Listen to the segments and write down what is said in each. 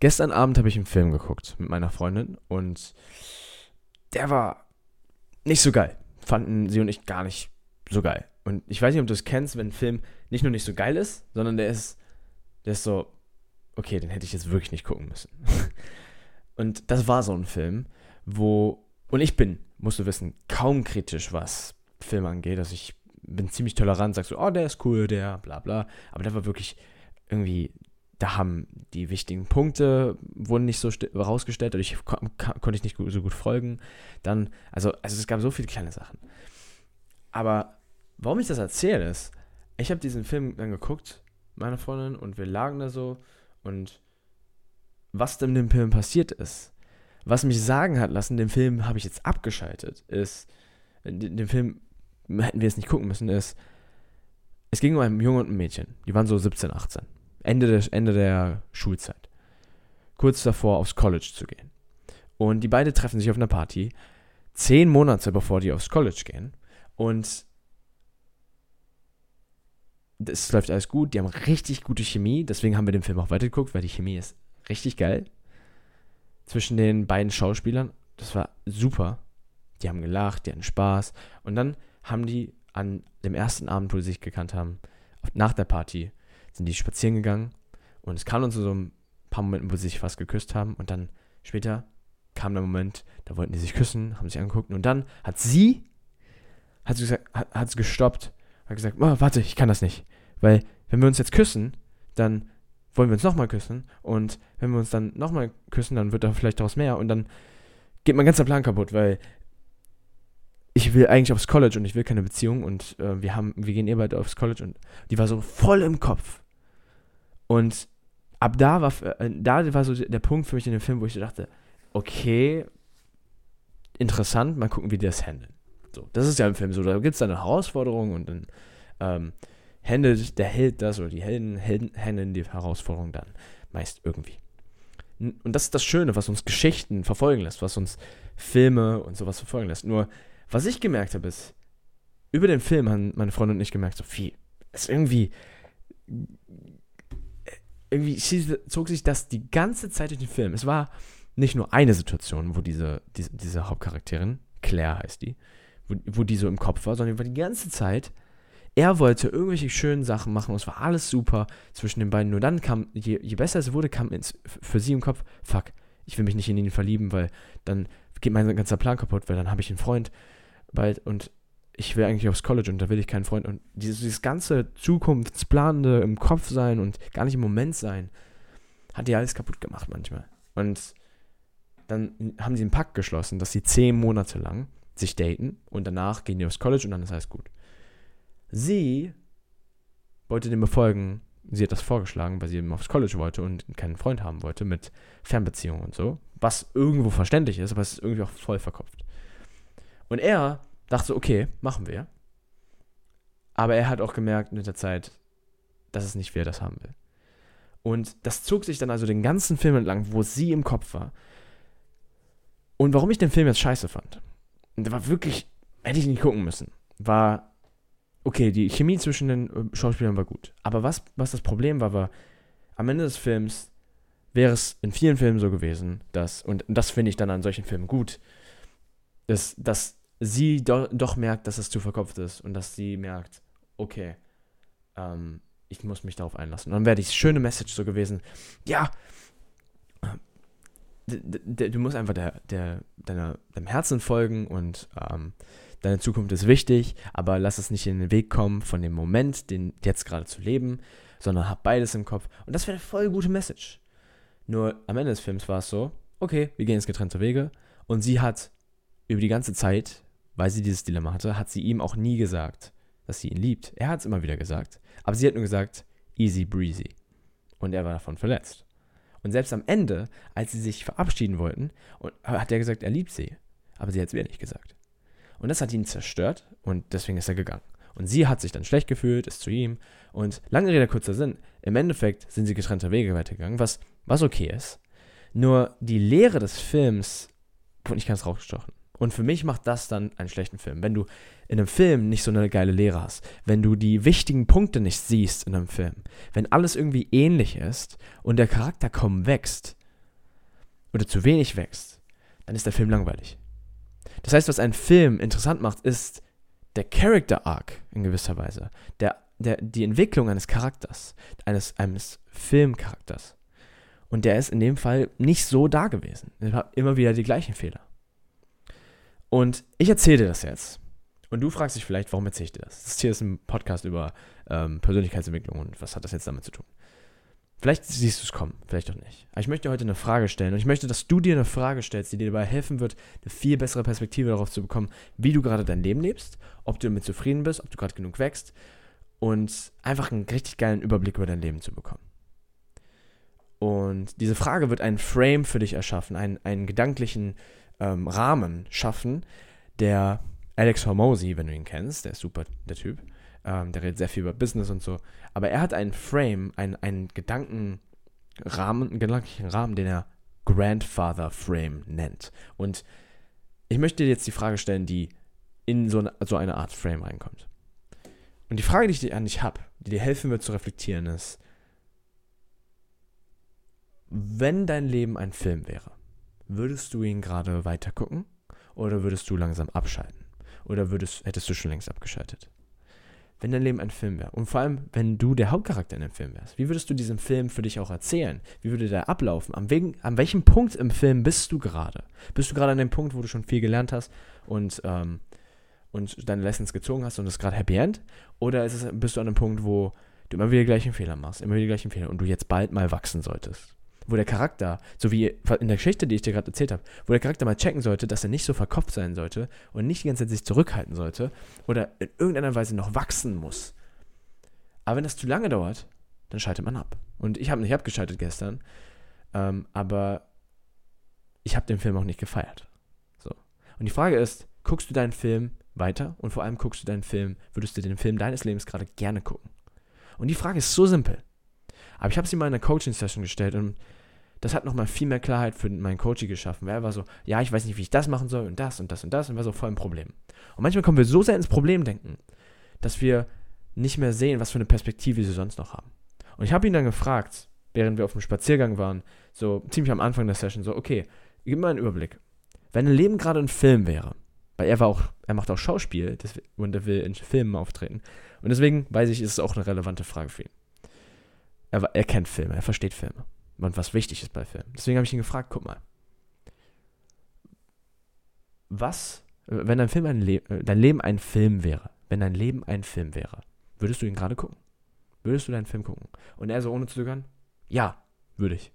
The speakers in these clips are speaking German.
Gestern Abend habe ich einen Film geguckt mit meiner Freundin und der war nicht so geil. Fanden sie und ich gar nicht so geil. Und ich weiß nicht, ob du es kennst, wenn ein Film nicht nur nicht so geil ist, sondern der ist, der ist so, okay, den hätte ich jetzt wirklich nicht gucken müssen. und das war so ein Film, wo, und ich bin, musst du wissen, kaum kritisch, was Film angeht. Also ich bin ziemlich tolerant, sagst so, oh, der ist cool, der, bla bla. Aber der war wirklich irgendwie, da haben die wichtigen Punkte wurden nicht so rausgestellt, dadurch konnte ich nicht so gut folgen. Dann, also, also es gab so viele kleine Sachen. Aber warum ich das erzähle, ist, ich habe diesen Film dann geguckt, meine Freundin, und wir lagen da so und was in dem Film passiert ist, was mich sagen hat lassen, den Film habe ich jetzt abgeschaltet, ist, den Film hätten wir es nicht gucken müssen, ist, es ging um einen Jungen und ein Mädchen. Die waren so 17, 18. Ende der, Ende der Schulzeit. Kurz davor, aufs College zu gehen. Und die beiden treffen sich auf einer Party, zehn Monate bevor die aufs College gehen. Und es läuft alles gut, die haben richtig gute Chemie, deswegen haben wir den Film auch weitergeguckt, weil die Chemie ist richtig geil. Zwischen den beiden Schauspielern. Das war super. Die haben gelacht, die hatten Spaß. Und dann haben die an dem ersten Abend, wo sie sich gekannt haben, nach der Party, sind die spazieren gegangen. Und es kam dann zu so ein paar Momenten, wo sie sich fast geküsst haben. Und dann später kam der Moment, da wollten die sich küssen, haben sich angeguckt. Und dann hat sie, hat sie, gesagt, hat, hat sie gestoppt, hat gesagt, oh, warte, ich kann das nicht. Weil, wenn wir uns jetzt küssen, dann wollen wir uns nochmal küssen. Und wenn wir uns dann nochmal küssen, dann wird da vielleicht daraus mehr. Und dann geht mein ganzer Plan kaputt, weil ich will eigentlich aufs College und ich will keine Beziehung und äh, wir haben, wir gehen eh bald aufs College und die war so voll im Kopf. Und ab da war, äh, da war so der Punkt für mich in dem Film, wo ich dachte, okay, interessant, mal gucken, wie die das handeln. So, das ist ja im Film so, da gibt es eine Herausforderung und dann ähm, handelt der Held das oder die Helden, Helden handeln die Herausforderung dann meist irgendwie. Und das ist das Schöne, was uns Geschichten verfolgen lässt, was uns Filme und sowas verfolgen lässt. Nur was ich gemerkt habe, ist, über den Film haben meine Freundin und ich gemerkt, so viel, es irgendwie, irgendwie zog sich das die ganze Zeit durch den Film. Es war nicht nur eine Situation, wo diese, diese, diese Hauptcharakterin, Claire heißt die, wo, wo die so im Kopf war, sondern war die ganze Zeit, er wollte irgendwelche schönen Sachen machen und es war alles super zwischen den beiden. Nur dann kam, je, je besser es wurde, kam ins, für sie im Kopf, fuck, ich will mich nicht in ihn verlieben, weil dann geht mein ganzer Plan kaputt, weil dann habe ich einen Freund, bald und ich will eigentlich aufs College und da will ich keinen Freund. Und dieses, dieses ganze Zukunftsplanende im Kopf sein und gar nicht im Moment sein, hat die alles kaputt gemacht manchmal. Und dann haben sie einen Pakt geschlossen, dass sie zehn Monate lang sich daten und danach gehen die aufs College und dann ist alles gut. Sie wollte dem befolgen, sie hat das vorgeschlagen, weil sie eben aufs College wollte und keinen Freund haben wollte mit Fernbeziehungen und so. Was irgendwo verständlich ist, aber es ist irgendwie auch voll verkopft. Und er dachte, okay, machen wir. Aber er hat auch gemerkt mit der Zeit, dass es nicht, wer das haben will. Und das zog sich dann also den ganzen Film entlang, wo sie im Kopf war. Und warum ich den Film jetzt scheiße fand, der war wirklich, hätte ich nicht gucken müssen, war, okay, die Chemie zwischen den äh, Schauspielern war gut. Aber was, was das Problem war, war, am Ende des Films wäre es in vielen Filmen so gewesen, dass, und das finde ich dann an solchen Filmen gut, dass, dass sie do, doch merkt, dass es zu verkopft ist und dass sie merkt, okay, ähm, ich muss mich darauf einlassen. Und dann wäre die schöne Message so gewesen, ja, du musst einfach der, der, deiner, deinem Herzen folgen und ähm, deine Zukunft ist wichtig, aber lass es nicht in den Weg kommen von dem Moment, den jetzt gerade zu leben, sondern hab beides im Kopf. Und das wäre eine voll gute Message. Nur am Ende des Films war es so, okay, wir gehen jetzt getrennte Wege. Und sie hat über die ganze Zeit weil sie dieses Dilemma hatte, hat sie ihm auch nie gesagt, dass sie ihn liebt. Er hat es immer wieder gesagt. Aber sie hat nur gesagt, easy breezy. Und er war davon verletzt. Und selbst am Ende, als sie sich verabschieden wollten, hat er gesagt, er liebt sie. Aber sie hat es wieder nicht gesagt. Und das hat ihn zerstört und deswegen ist er gegangen. Und sie hat sich dann schlecht gefühlt, ist zu ihm. Und lange Rede, kurzer Sinn, im Endeffekt sind sie getrennte Wege weitergegangen, was, was okay ist. Nur die Lehre des Films wurde nicht ganz rausgestochen. Und für mich macht das dann einen schlechten Film. Wenn du in einem Film nicht so eine geile Lehre hast, wenn du die wichtigen Punkte nicht siehst in einem Film, wenn alles irgendwie ähnlich ist und der Charakter kaum wächst, oder zu wenig wächst, dann ist der Film langweilig. Das heißt, was einen Film interessant macht, ist der Character Arc in gewisser Weise, der, der, die Entwicklung eines Charakters, eines, eines Filmcharakters. Und der ist in dem Fall nicht so da gewesen. Er hat immer wieder die gleichen Fehler. Und ich erzähle dir das jetzt. Und du fragst dich vielleicht, warum erzähle ich dir das? Das hier ist ein Podcast über ähm, Persönlichkeitsentwicklung und was hat das jetzt damit zu tun? Vielleicht siehst du es kommen, vielleicht auch nicht. Aber ich möchte heute eine Frage stellen und ich möchte, dass du dir eine Frage stellst, die dir dabei helfen wird, eine viel bessere Perspektive darauf zu bekommen, wie du gerade dein Leben lebst, ob du damit zufrieden bist, ob du gerade genug wächst und einfach einen richtig geilen Überblick über dein Leben zu bekommen. Und diese Frage wird einen Frame für dich erschaffen, einen, einen gedanklichen ähm, Rahmen schaffen, der Alex Hormozy, wenn du ihn kennst, der ist super, der Typ, ähm, der redet sehr viel über Business und so, aber er hat einen Frame, einen, einen Gedankenrahmen, einen gedanklichen Rahmen, den er Grandfather Frame nennt. Und ich möchte dir jetzt die Frage stellen, die in so eine, so eine Art Frame reinkommt. Und die Frage, die ich an dich habe, die dir helfen wird zu reflektieren, ist, wenn dein Leben ein Film wäre, würdest du ihn gerade weiter gucken oder würdest du langsam abschalten? Oder würdest, hättest du schon längst abgeschaltet? Wenn dein Leben ein Film wäre und vor allem, wenn du der Hauptcharakter in dem Film wärst, wie würdest du diesen Film für dich auch erzählen? Wie würde der ablaufen? Am, wegen, an welchem Punkt im Film bist du gerade? Bist du gerade an dem Punkt, wo du schon viel gelernt hast und, ähm, und deine Lessons gezogen hast und es gerade Happy End? Oder es, bist du an einem Punkt, wo du immer wieder die gleichen Fehler machst, immer wieder gleichen Fehler und du jetzt bald mal wachsen solltest? Wo der Charakter, so wie in der Geschichte, die ich dir gerade erzählt habe, wo der Charakter mal checken sollte, dass er nicht so verkopft sein sollte und nicht die ganze Zeit sich zurückhalten sollte oder in irgendeiner Weise noch wachsen muss. Aber wenn das zu lange dauert, dann schaltet man ab. Und ich habe nicht abgeschaltet gestern, ähm, aber ich habe den Film auch nicht gefeiert. So. Und die Frage ist, guckst du deinen Film weiter und vor allem guckst du deinen Film, würdest du den Film deines Lebens gerade gerne gucken? Und die Frage ist so simpel. Aber ich habe sie mal in einer Coaching-Session gestellt und das hat nochmal viel mehr Klarheit für meinen Coaching geschaffen, weil er war so, ja, ich weiß nicht, wie ich das machen soll und das und das und das und war so voll ein Problem. Und manchmal kommen wir so sehr ins Problem denken, dass wir nicht mehr sehen, was für eine Perspektive sie sonst noch haben. Und ich habe ihn dann gefragt, während wir auf dem Spaziergang waren, so ziemlich am Anfang der Session, so, okay, gib mir einen Überblick. Wenn ein Leben gerade ein Film wäre, weil er war auch, er macht auch Schauspiel und er will in Filmen auftreten. Und deswegen weiß ich, ist es auch eine relevante Frage für ihn. Er, er kennt Filme, er versteht Filme und was wichtig ist bei Filmen. Deswegen habe ich ihn gefragt, guck mal, was, wenn dein, Film ein Le äh, dein Leben ein Film wäre, wenn dein Leben ein Film wäre, würdest du ihn gerade gucken? Würdest du deinen Film gucken? Und er so ohne zu zögern, ja, würde ich.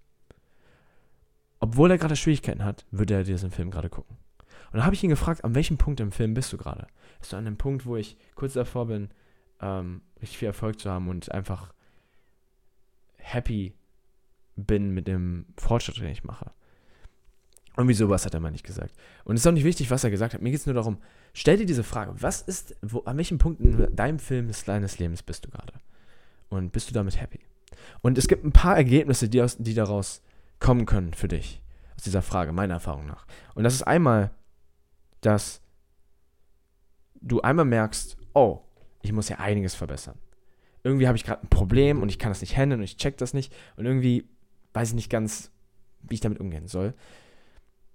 Obwohl er gerade Schwierigkeiten hat, würde er diesen Film gerade gucken. Und dann habe ich ihn gefragt, an welchem Punkt im Film bist du gerade? Bist du an dem Punkt, wo ich kurz davor bin, ähm, richtig viel Erfolg zu haben und einfach happy bin mit dem Fortschritt, den ich mache. Irgendwie sowas hat er mal nicht gesagt. Und es ist auch nicht wichtig, was er gesagt hat. Mir geht es nur darum, stell dir diese Frage, was ist, wo, an welchem Punkt in deinem Film des deines Lebens bist du gerade? Und bist du damit happy? Und es gibt ein paar Ergebnisse, die, aus, die daraus kommen können für dich. Aus dieser Frage, meiner Erfahrung nach. Und das ist einmal, dass du einmal merkst, oh, ich muss ja einiges verbessern. Irgendwie habe ich gerade ein Problem und ich kann das nicht handeln und ich check das nicht. Und irgendwie weiß ich nicht ganz, wie ich damit umgehen soll.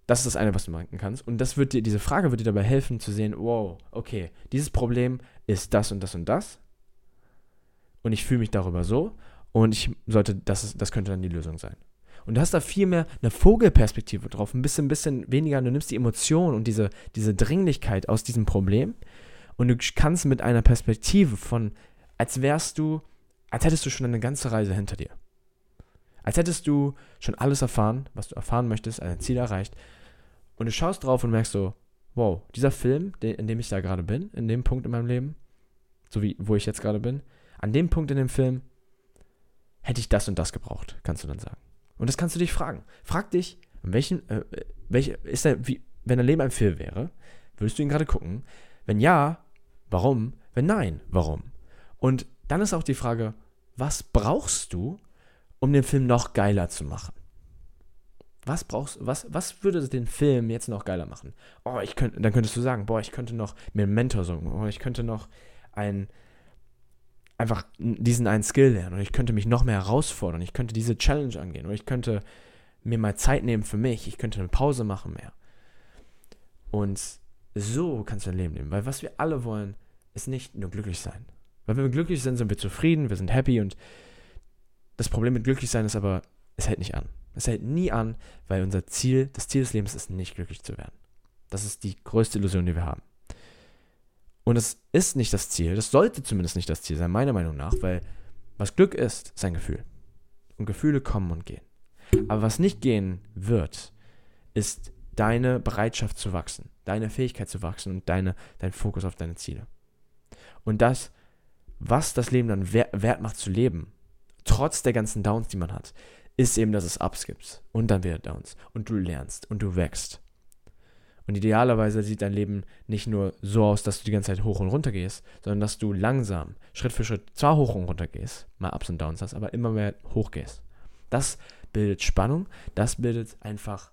Das ist das eine, was du machen kannst. Und das wird dir, diese Frage wird dir dabei helfen zu sehen, wow, okay, dieses Problem ist das und das und das. Und ich fühle mich darüber so. Und ich sollte, das, ist, das könnte dann die Lösung sein. Und du hast da viel mehr eine Vogelperspektive drauf, ein bisschen, bisschen weniger, du nimmst die Emotion und diese, diese Dringlichkeit aus diesem Problem und du kannst mit einer Perspektive von, als wärst du, als hättest du schon eine ganze Reise hinter dir. Als hättest du schon alles erfahren, was du erfahren möchtest, ein Ziel erreicht. Und du schaust drauf und merkst so, wow, dieser Film, in dem ich da gerade bin, in dem Punkt in meinem Leben, so wie wo ich jetzt gerade bin, an dem Punkt in dem Film hätte ich das und das gebraucht, kannst du dann sagen. Und das kannst du dich fragen. Frag dich, welchen, äh, welche, ist der, wie, wenn dein Leben ein Film wäre, würdest du ihn gerade gucken? Wenn ja, warum? Wenn nein, warum? Und dann ist auch die Frage, was brauchst du, um den Film noch geiler zu machen? Was brauchst was, was würde den Film jetzt noch geiler machen? Oh, ich könnte, dann könntest du sagen, boah, ich könnte noch mir einen Mentor suchen, oh, ich könnte noch ein, einfach diesen einen Skill lernen und ich könnte mich noch mehr herausfordern, ich könnte diese Challenge angehen oder ich könnte mir mal Zeit nehmen für mich, ich könnte eine Pause machen mehr. Und so kannst du dein Leben leben. Weil was wir alle wollen, ist nicht nur glücklich sein. Weil wenn wir glücklich sind, sind wir zufrieden, wir sind happy und das Problem mit glücklich sein ist aber, es hält nicht an. Es hält nie an, weil unser Ziel, das Ziel des Lebens ist nicht glücklich zu werden. Das ist die größte Illusion, die wir haben. Und es ist nicht das Ziel, das sollte zumindest nicht das Ziel sein, meiner Meinung nach, weil was Glück ist, ist ein Gefühl. Und Gefühle kommen und gehen. Aber was nicht gehen wird, ist deine Bereitschaft zu wachsen, deine Fähigkeit zu wachsen und deine, dein Fokus auf deine Ziele. Und das, was das Leben dann wert macht zu leben, trotz der ganzen Downs, die man hat, ist eben, dass es Ups gibt und dann wieder Downs und du lernst und du wächst. Und idealerweise sieht dein Leben nicht nur so aus, dass du die ganze Zeit hoch und runter gehst, sondern dass du langsam, Schritt für Schritt, zwar hoch und runter gehst, mal Ups und Downs hast, aber immer mehr hoch gehst. Das bildet Spannung, das bildet einfach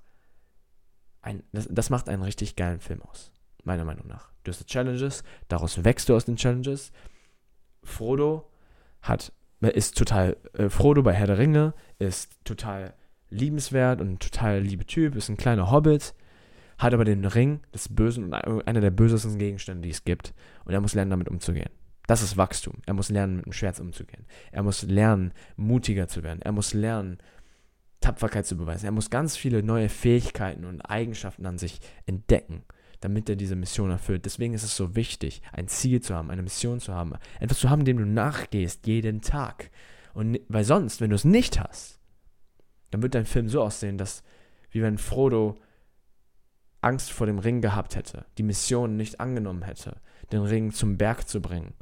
ein, das, das macht einen richtig geilen Film aus, meiner Meinung nach. Du hast Challenges, daraus wächst du aus den Challenges. Frodo hat, ist total, äh, Frodo bei Herr der Ringe ist total liebenswert und ein total liebe Typ, ist ein kleiner Hobbit, hat aber den Ring des Bösen und einer der bösesten Gegenstände, die es gibt. Und er muss lernen, damit umzugehen. Das ist Wachstum. Er muss lernen, mit dem Schwert umzugehen. Er muss lernen, mutiger zu werden. Er muss lernen, Tapferkeit zu beweisen. Er muss ganz viele neue Fähigkeiten und Eigenschaften an sich entdecken, damit er diese Mission erfüllt. Deswegen ist es so wichtig, ein Ziel zu haben, eine Mission zu haben, etwas zu haben, dem du nachgehst jeden Tag. Und weil sonst, wenn du es nicht hast, dann wird dein Film so aussehen, dass wie wenn Frodo Angst vor dem Ring gehabt hätte, die Mission nicht angenommen hätte, den Ring zum Berg zu bringen.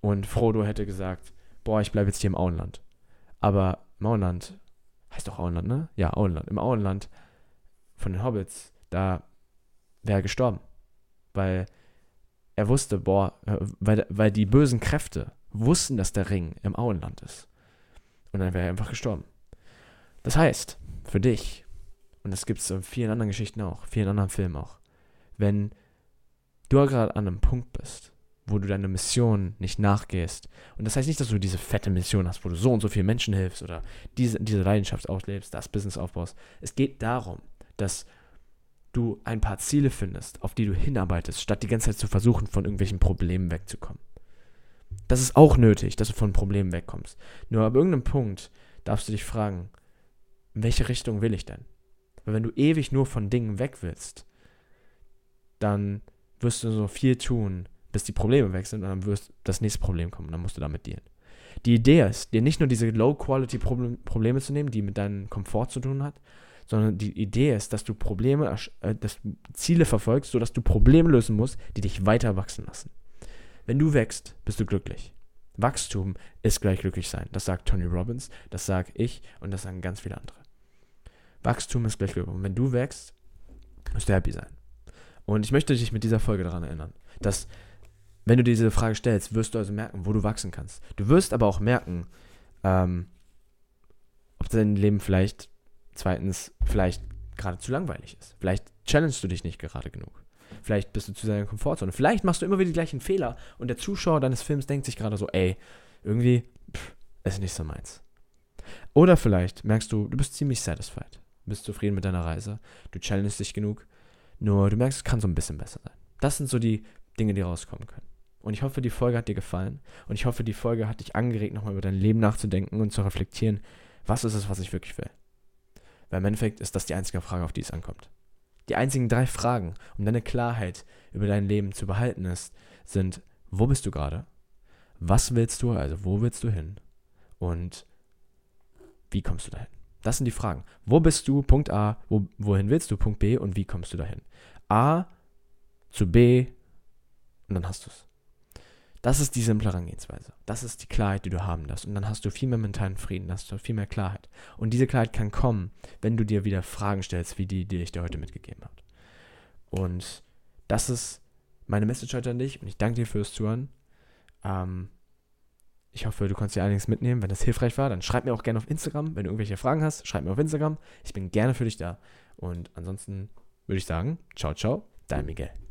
Und Frodo hätte gesagt, boah, ich bleibe jetzt hier im Auenland. Aber im Auenland heißt doch Auenland, ne? Ja, Auenland. Im Auenland von den Hobbits, da wäre er gestorben. Weil er wusste, boah, weil, weil die bösen Kräfte wussten, dass der Ring im Auenland ist. Und dann wäre er einfach gestorben. Das heißt, für dich, und das gibt es in vielen anderen Geschichten auch, vielen anderen Filmen auch, wenn du gerade an einem Punkt bist, wo du deiner Mission nicht nachgehst. Und das heißt nicht, dass du diese fette Mission hast, wo du so und so vielen Menschen hilfst oder diese, diese Leidenschaft auslebst, das Business aufbaust. Es geht darum, dass du ein paar Ziele findest, auf die du hinarbeitest, statt die ganze Zeit zu versuchen, von irgendwelchen Problemen wegzukommen. Das ist auch nötig, dass du von Problemen wegkommst. Nur ab irgendeinem Punkt darfst du dich fragen, in welche Richtung will ich denn? Weil wenn du ewig nur von Dingen weg willst, dann wirst du so viel tun, bis die Probleme weg sind und dann wirst das nächste Problem kommen und dann musst du damit dealen. Die Idee ist, dir nicht nur diese Low-Quality-Probleme zu nehmen, die mit deinem Komfort zu tun hat, sondern die Idee ist, dass du Probleme, äh, dass du Ziele verfolgst, sodass du Probleme lösen musst, die dich weiter wachsen lassen. Wenn du wächst, bist du glücklich. Wachstum ist gleich glücklich sein. Das sagt Tony Robbins, das sage ich und das sagen ganz viele andere. Wachstum ist gleich glücklich. Und wenn du wächst, musst du happy sein. Und ich möchte dich mit dieser Folge daran erinnern, dass wenn du diese Frage stellst, wirst du also merken, wo du wachsen kannst. Du wirst aber auch merken, ähm, ob dein Leben vielleicht, zweitens, vielleicht gerade zu langweilig ist. Vielleicht challengest du dich nicht gerade genug. Vielleicht bist du zu deiner Komfortzone. Vielleicht machst du immer wieder die gleichen Fehler und der Zuschauer deines Films denkt sich gerade so, ey, irgendwie pff, ist nicht so meins. Oder vielleicht merkst du, du bist ziemlich satisfied. Bist zufrieden mit deiner Reise. Du challengest dich genug. Nur du merkst, es kann so ein bisschen besser sein. Das sind so die Dinge, die rauskommen können. Und ich hoffe, die Folge hat dir gefallen. Und ich hoffe, die Folge hat dich angeregt, nochmal über dein Leben nachzudenken und zu reflektieren, was ist es, was ich wirklich will. Weil im Endeffekt ist das die einzige Frage, auf die es ankommt. Die einzigen drei Fragen, um deine Klarheit über dein Leben zu behalten ist, sind, wo bist du gerade? Was willst du, also wo willst du hin? Und wie kommst du dahin? Das sind die Fragen. Wo bist du? Punkt A. Wo, wohin willst du? Punkt B. Und wie kommst du dahin? A zu B und dann hast du es. Das ist die simple Herangehensweise. Das ist die Klarheit, die du haben darfst. Und dann hast du viel mehr mentalen Frieden, hast du viel mehr Klarheit. Und diese Klarheit kann kommen, wenn du dir wieder Fragen stellst, wie die, die ich dir heute mitgegeben habe. Und das ist meine Message heute an dich und ich danke dir fürs Zuhören. Ähm, ich hoffe, du konntest dir einiges mitnehmen. Wenn das hilfreich war, dann schreib mir auch gerne auf Instagram. Wenn du irgendwelche Fragen hast, schreib mir auf Instagram. Ich bin gerne für dich da. Und ansonsten würde ich sagen, ciao, ciao, dein Miguel.